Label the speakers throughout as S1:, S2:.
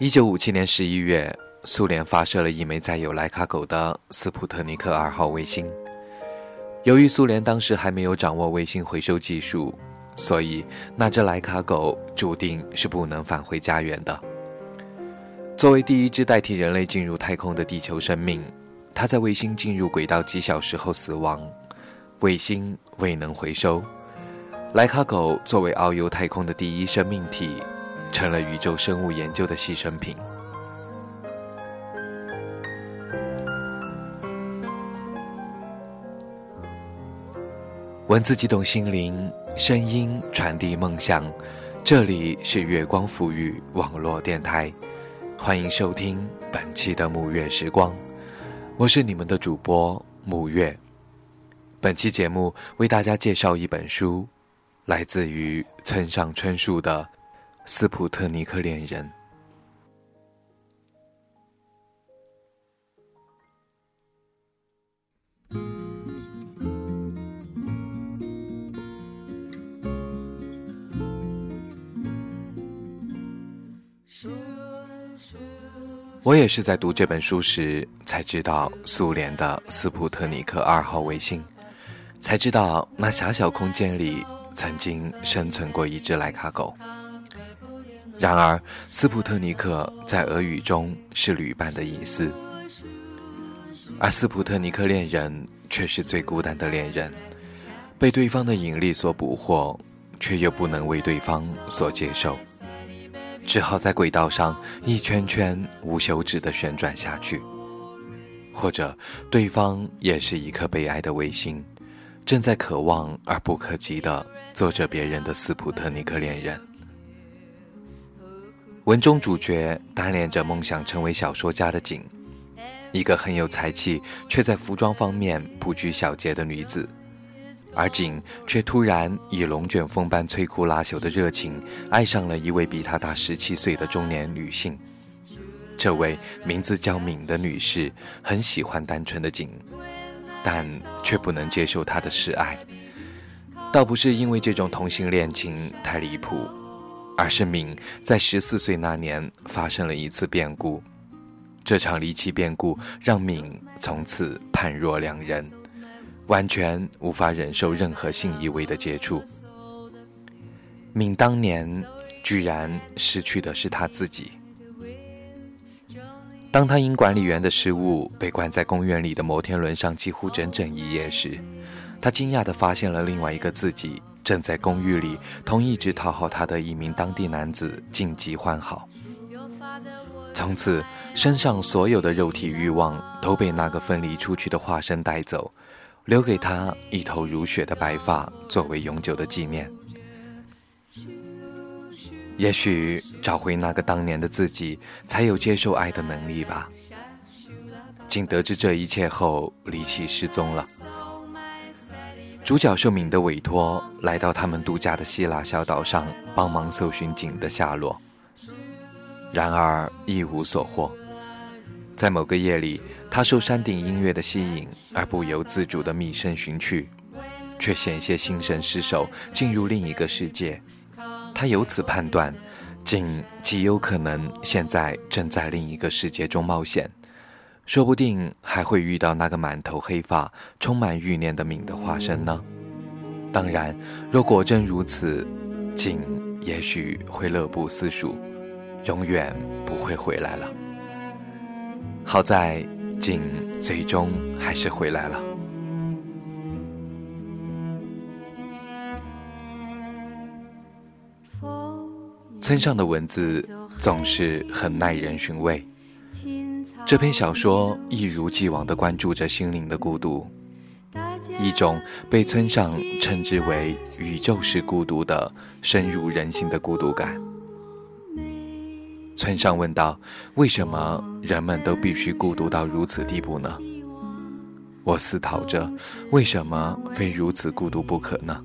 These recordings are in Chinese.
S1: 一九五七年十一月，苏联发射了一枚载有莱卡狗的斯普特尼克二号卫星。由于苏联当时还没有掌握卫星回收技术，所以那只莱卡狗注定是不能返回家园的。作为第一只代替人类进入太空的地球生命，它在卫星进入轨道几小时后死亡，卫星未能回收。莱卡狗作为遨游太空的第一生命体。成了宇宙生物研究的牺牲品。文字激动心灵，声音传递梦想。这里是月光抚育网络电台，欢迎收听本期的沐月时光。我是你们的主播沐月。本期节目为大家介绍一本书，来自于村上春树的。斯普特尼克恋人。我也是在读这本书时才知道苏联的斯普特尼克二号卫星，才知道那狭小空间里曾经生存过一只莱卡狗。然而，斯普特尼克在俄语中是旅伴的意思，而斯普特尼克恋人却是最孤单的恋人，被对方的引力所捕获，却又不能为对方所接受，只好在轨道上一圈圈无休止地旋转下去。或者，对方也是一颗悲哀的卫星，正在渴望而不可及地做着别人的斯普特尼克恋人。文中主角单恋着梦想成为小说家的景，一个很有才气却在服装方面不拘小节的女子，而景却突然以龙卷风般摧枯拉朽的热情爱上了一位比他大十七岁的中年女性。这位名字叫敏的女士很喜欢单纯的景，但却不能接受他的示爱，倒不是因为这种同性恋情太离谱。而是敏在十四岁那年发生了一次变故，这场离奇变故让敏从此判若两人，完全无法忍受任何性意味的接触。敏当年居然失去的是他自己。当他因管理员的失误被关在公园里的摩天轮上几乎整整一夜时，他惊讶地发现了另外一个自己。正在公寓里同一直讨好他的一名当地男子晋级欢好，从此身上所有的肉体欲望都被那个分离出去的化身带走，留给他一头如雪的白发作为永久的纪念。也许找回那个当年的自己，才有接受爱的能力吧。仅得知这一切后，离奇失踪了。主角受敏的委托，来到他们度假的希腊小岛上，帮忙搜寻景的下落。然而一无所获。在某个夜里，他受山顶音乐的吸引，而不由自主地觅声寻去，却险些心神失守，进入另一个世界。他由此判断，景极有可能现在正在另一个世界中冒险。说不定还会遇到那个满头黑发、充满欲念的敏的化身呢。当然，若果真如此，景也许会乐不思蜀，永远不会回来了。好在景最终还是回来了。村上的文字总是很耐人寻味。这篇小说一如既往地关注着心灵的孤独，一种被村上称之为“宇宙式孤独”的深入人心的孤独感。村上问道：“为什么人们都必须孤独到如此地步呢？”我思考着：“为什么非如此孤独不可呢？”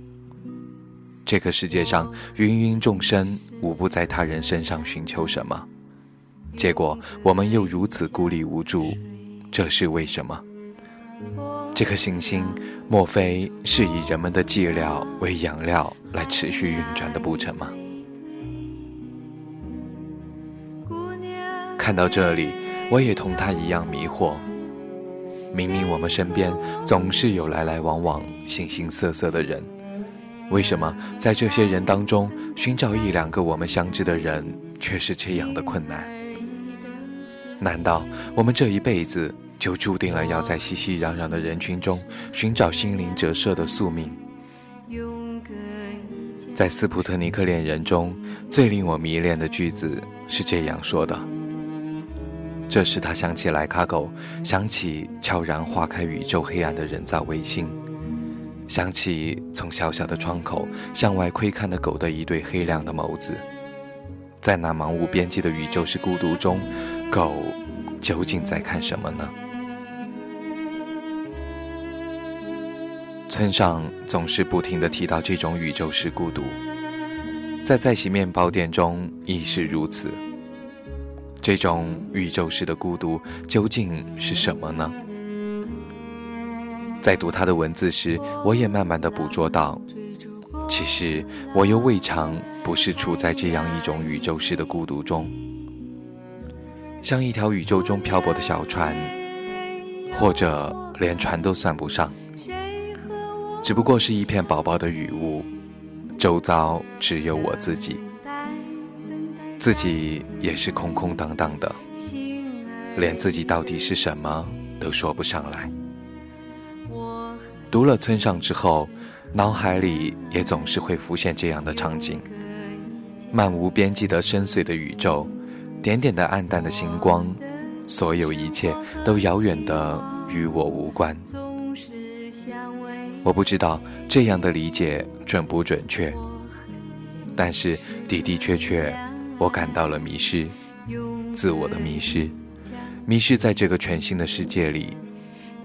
S1: 这个世界上芸芸众生，无不在他人身上寻求什么。结果我们又如此孤立无助，这是为什么？这颗行星莫非是以人们的寂寥为养料来持续运转的不成吗？看到这里，我也同他一样迷惑。明明我们身边总是有来来往往、形形色色的人，为什么在这些人当中寻找一两个我们相知的人，却是这样的困难？难道我们这一辈子？就注定了要在熙熙攘攘的人群中寻找心灵折射的宿命。在斯普特尼克恋人中最令我迷恋的句子是这样说的：“这时他想起莱卡狗，想起悄然划开宇宙黑暗的人造卫星，想起从小小的窗口向外窥看的狗的一对黑亮的眸子，在那茫无边际的宇宙式孤独中，狗究竟在看什么呢？”村上总是不停地提到这种宇宙式孤独，在在洗面包店中亦是如此。这种宇宙式的孤独究竟是什么呢？在读他的文字时，我也慢慢的捕捉到，其实我又未尝不是处在这样一种宇宙式的孤独中，像一条宇宙中漂泊的小船，或者连船都算不上。只不过是一片薄薄的雨雾，周遭只有我自己，自己也是空空荡荡的，连自己到底是什么都说不上来。读了村上之后，脑海里也总是会浮现这样的场景：漫无边际的深邃的宇宙，点点的暗淡的星光，所有一切都遥远的与我无关。我不知道这样的理解准不准确，但是的的确确，我感到了迷失，自我的迷失，迷失在这个全新的世界里，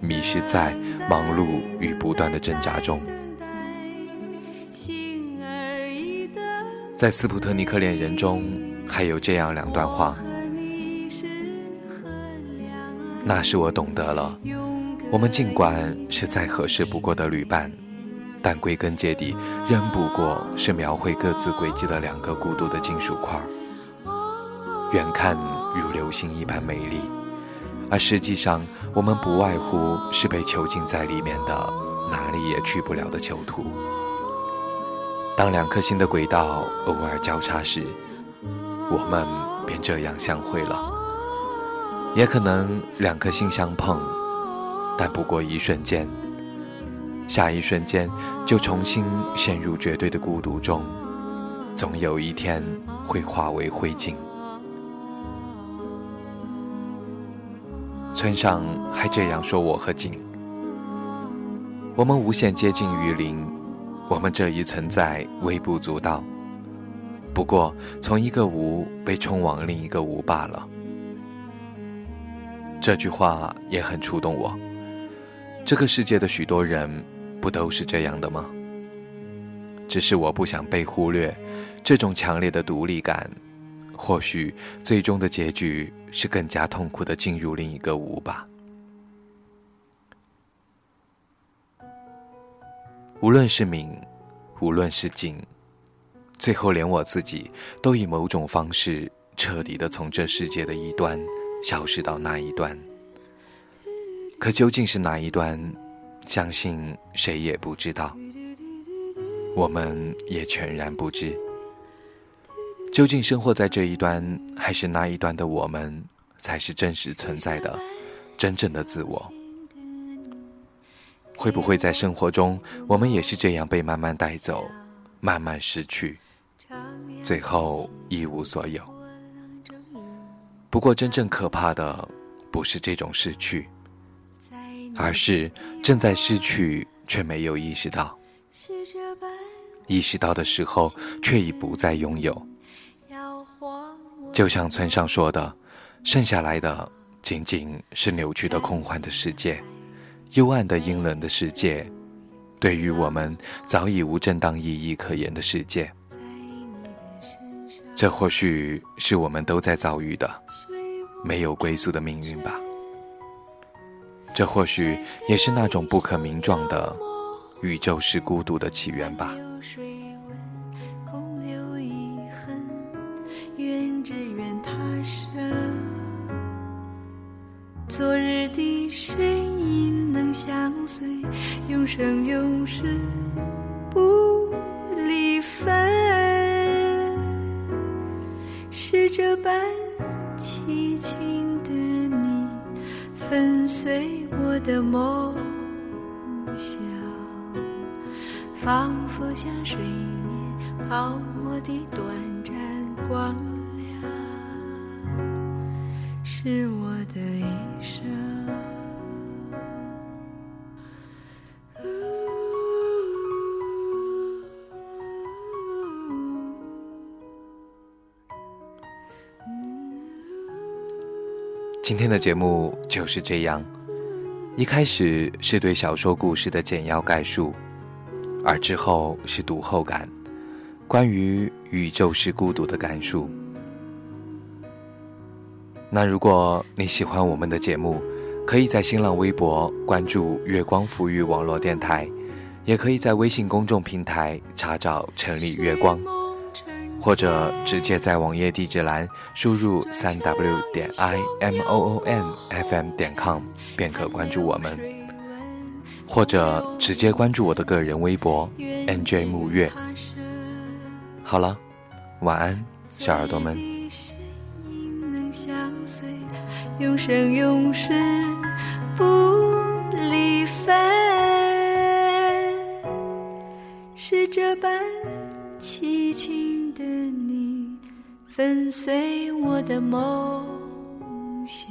S1: 迷失在忙碌与不断的挣扎中。在斯普特尼克恋人中，还有这样两段话，那是我懂得了。我们尽管是再合适不过的旅伴，但归根结底仍不过是描绘各自轨迹的两个孤独的金属块，远看如流星一般美丽，而实际上我们不外乎是被囚禁在里面的哪里也去不了的囚徒。当两颗心的轨道偶尔交叉时，我们便这样相会了。也可能两颗心相碰。但不过一瞬间，下一瞬间就重新陷入绝对的孤独中，总有一天会化为灰烬。村上还这样说：“我和景，我们无限接近于零，我们这一存在微不足道，不过从一个无被冲往另一个无罢了。”这句话也很触动我。这个世界的许多人，不都是这样的吗？只是我不想被忽略，这种强烈的独立感，或许最终的结局是更加痛苦的进入另一个无吧。无论是明，无论是静，最后连我自己都以某种方式彻底的从这世界的一端消失到那一端。可究竟是哪一端？相信谁也不知道，我们也全然不知。究竟生活在这一端，还是那一端的我们，才是真实存在的、真正的自我？会不会在生活中，我们也是这样被慢慢带走、慢慢失去，最后一无所有？不过，真正可怕的，不是这种失去。而是正在失去，却没有意识到；意识到的时候，却已不再拥有。就像村上说的：“剩下来的仅仅是扭曲的空幻的世界，幽暗的阴冷的世界，对于我们早已无正当意义可言的世界。这或许是我们都在遭遇的。没有归宿的命运吧。这或许也是那种不可名状的宇宙式孤独的起源吧。
S2: 昨日的身影能相随，永生永世不离分。是这般凄情的你，粉碎我的梦想，仿佛像水面泡沫的短暂光，是我的一生。
S1: 今天的节目就是这样，一开始是对小说故事的简要概述，而之后是读后感，关于宇宙是孤独的感受。那如果你喜欢我们的节目，可以在新浪微博关注“月光抚育网络电台”，也可以在微信公众平台查找“城里月光”。或者直接在网页地址栏输入三 w 点 i m o o n f m 点 com 便可关注我们，或者直接关注我的个人微博 n j 木月。好了，晚安，小耳朵们。
S2: 永生永世不离分，是这般凄情。的你粉碎我的梦想，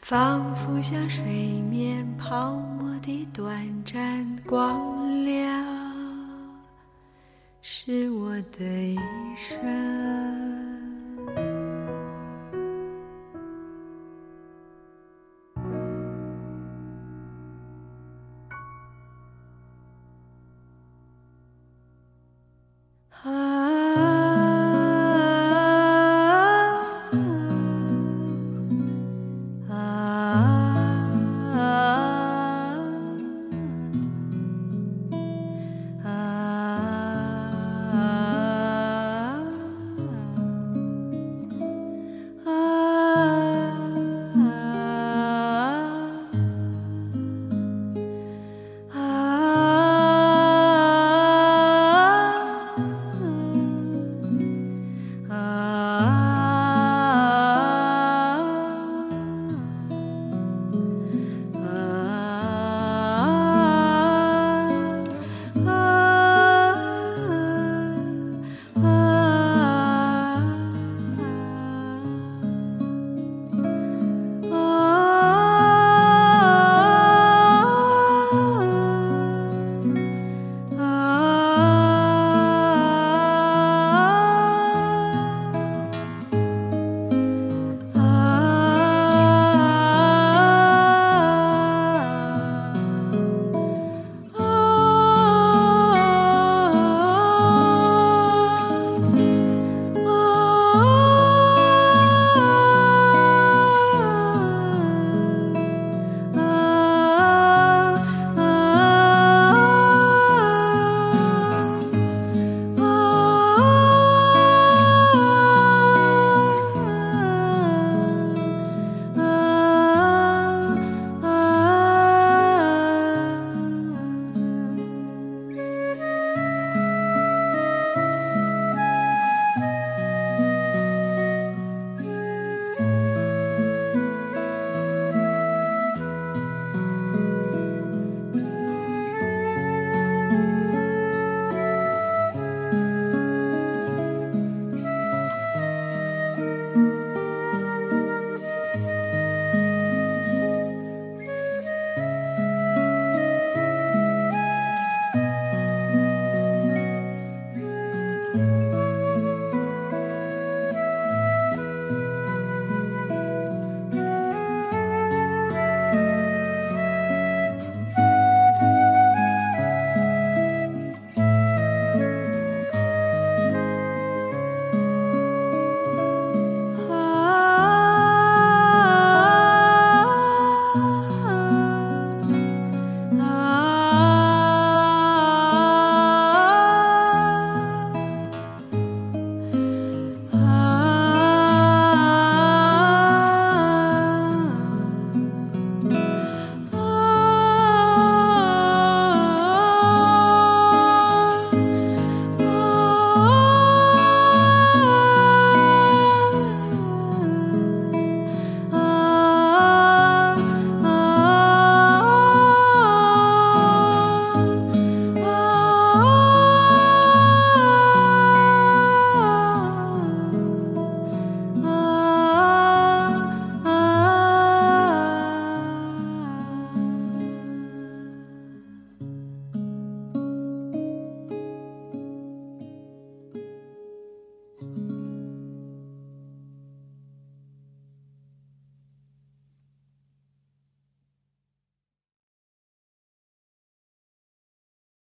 S2: 仿佛像水面泡沫的短暂光亮，是我的一生。